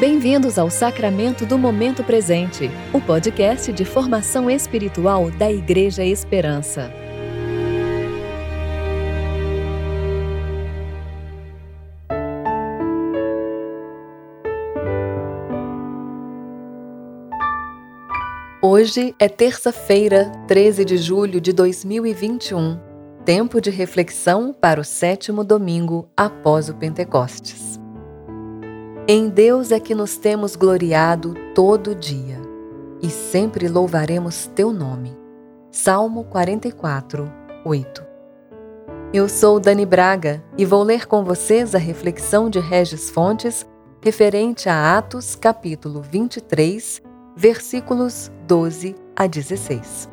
Bem-vindos ao Sacramento do Momento Presente, o podcast de formação espiritual da Igreja Esperança. Hoje é terça-feira, 13 de julho de 2021, tempo de reflexão para o sétimo domingo após o Pentecostes. Em Deus é que nos temos gloriado todo dia, e sempre louvaremos teu nome. Salmo 44, 8. Eu sou Dani Braga e vou ler com vocês a reflexão de Regis Fontes referente a Atos, capítulo 23, versículos 12 a 16.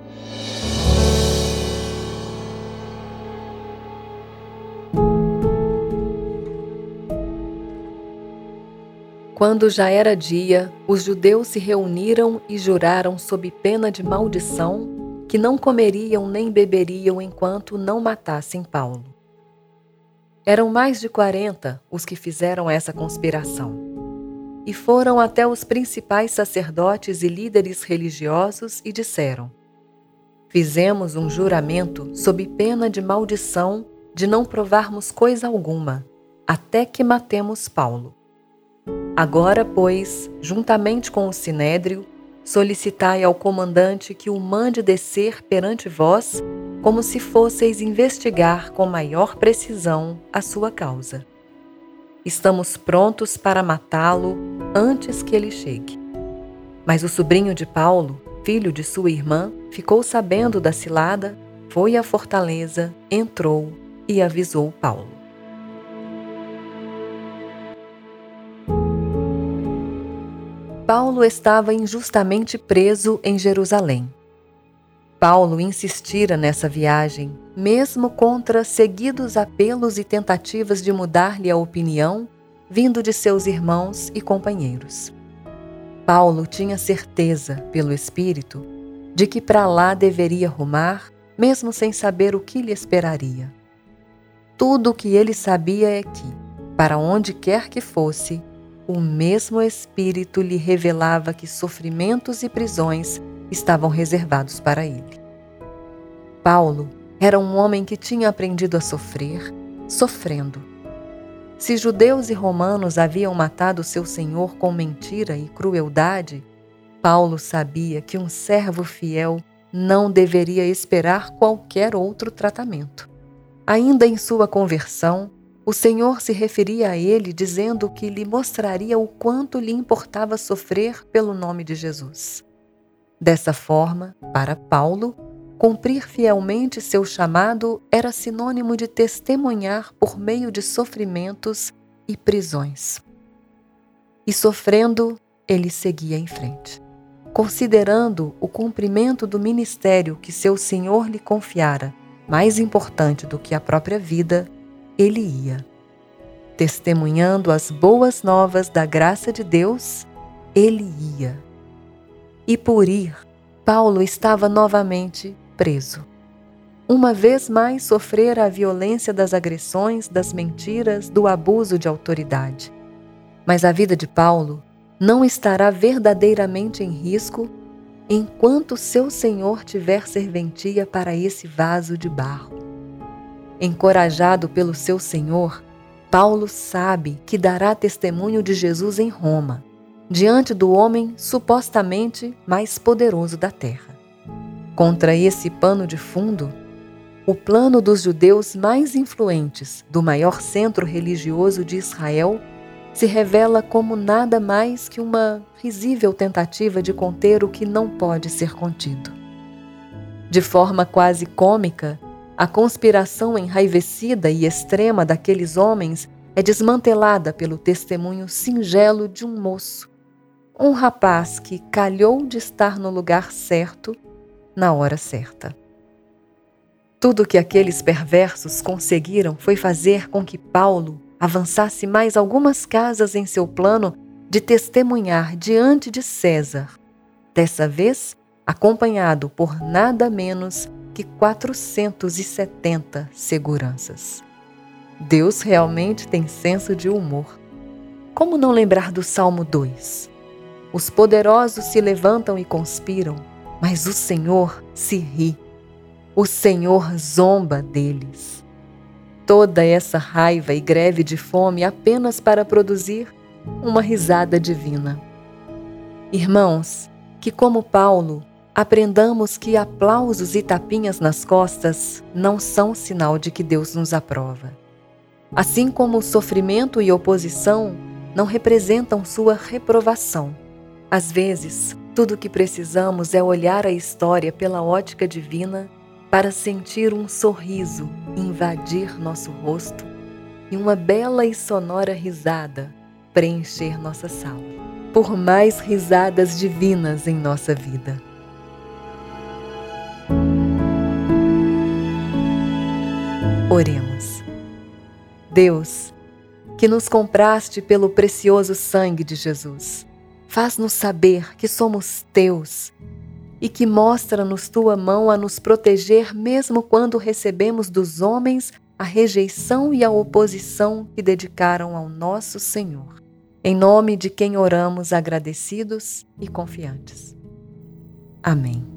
Quando já era dia, os judeus se reuniram e juraram sob pena de maldição que não comeriam nem beberiam enquanto não matassem Paulo. Eram mais de quarenta os que fizeram essa conspiração. E foram até os principais sacerdotes e líderes religiosos e disseram: Fizemos um juramento sob pena de maldição de não provarmos coisa alguma, até que matemos Paulo. Agora, pois, juntamente com o sinédrio, solicitai ao comandante que o mande descer perante vós, como se fosseis investigar com maior precisão a sua causa. Estamos prontos para matá-lo antes que ele chegue. Mas o sobrinho de Paulo, filho de sua irmã, ficou sabendo da cilada, foi à fortaleza, entrou e avisou Paulo. Paulo estava injustamente preso em Jerusalém. Paulo insistira nessa viagem, mesmo contra seguidos apelos e tentativas de mudar-lhe a opinião, vindo de seus irmãos e companheiros. Paulo tinha certeza, pelo Espírito, de que para lá deveria rumar, mesmo sem saber o que lhe esperaria. Tudo o que ele sabia é que, para onde quer que fosse, o mesmo Espírito lhe revelava que sofrimentos e prisões estavam reservados para ele. Paulo era um homem que tinha aprendido a sofrer, sofrendo. Se judeus e romanos haviam matado seu senhor com mentira e crueldade, Paulo sabia que um servo fiel não deveria esperar qualquer outro tratamento. Ainda em sua conversão, o Senhor se referia a ele dizendo que lhe mostraria o quanto lhe importava sofrer pelo nome de Jesus. Dessa forma, para Paulo, cumprir fielmente seu chamado era sinônimo de testemunhar por meio de sofrimentos e prisões. E sofrendo, ele seguia em frente. Considerando o cumprimento do ministério que seu Senhor lhe confiara mais importante do que a própria vida, ele ia. Testemunhando as boas novas da graça de Deus, ele ia. E por ir, Paulo estava novamente preso. Uma vez mais sofrera a violência das agressões, das mentiras, do abuso de autoridade. Mas a vida de Paulo não estará verdadeiramente em risco enquanto seu Senhor tiver serventia para esse vaso de barro. Encorajado pelo seu Senhor, Paulo sabe que dará testemunho de Jesus em Roma, diante do homem supostamente mais poderoso da terra. Contra esse pano de fundo, o plano dos judeus mais influentes do maior centro religioso de Israel se revela como nada mais que uma risível tentativa de conter o que não pode ser contido. De forma quase cômica, a conspiração enraivecida e extrema daqueles homens é desmantelada pelo testemunho singelo de um moço, um rapaz que calhou de estar no lugar certo, na hora certa. Tudo que aqueles perversos conseguiram foi fazer com que Paulo avançasse mais algumas casas em seu plano de testemunhar diante de César, dessa vez acompanhado por nada menos que 470 seguranças. Deus realmente tem senso de humor. como não lembrar do Salmo 2? Os poderosos se levantam e conspiram, mas o Senhor se ri. O Senhor zomba deles. Toda essa raiva e greve de fome apenas para produzir uma risada divina. Irmãos, que como Paulo, aprendamos que aplausos e tapinhas nas costas não são sinal de que Deus nos aprova. Assim como sofrimento e oposição não representam sua reprovação. Às vezes, tudo o que precisamos é olhar a história pela ótica divina para sentir um sorriso invadir nosso rosto e uma bela e sonora risada preencher nossa sala. Por mais risadas divinas em nossa vida. Oremos. Deus, que nos compraste pelo precioso sangue de Jesus, faz-nos saber que somos teus e que mostra-nos tua mão a nos proteger mesmo quando recebemos dos homens a rejeição e a oposição que dedicaram ao nosso Senhor. Em nome de quem oramos agradecidos e confiantes. Amém.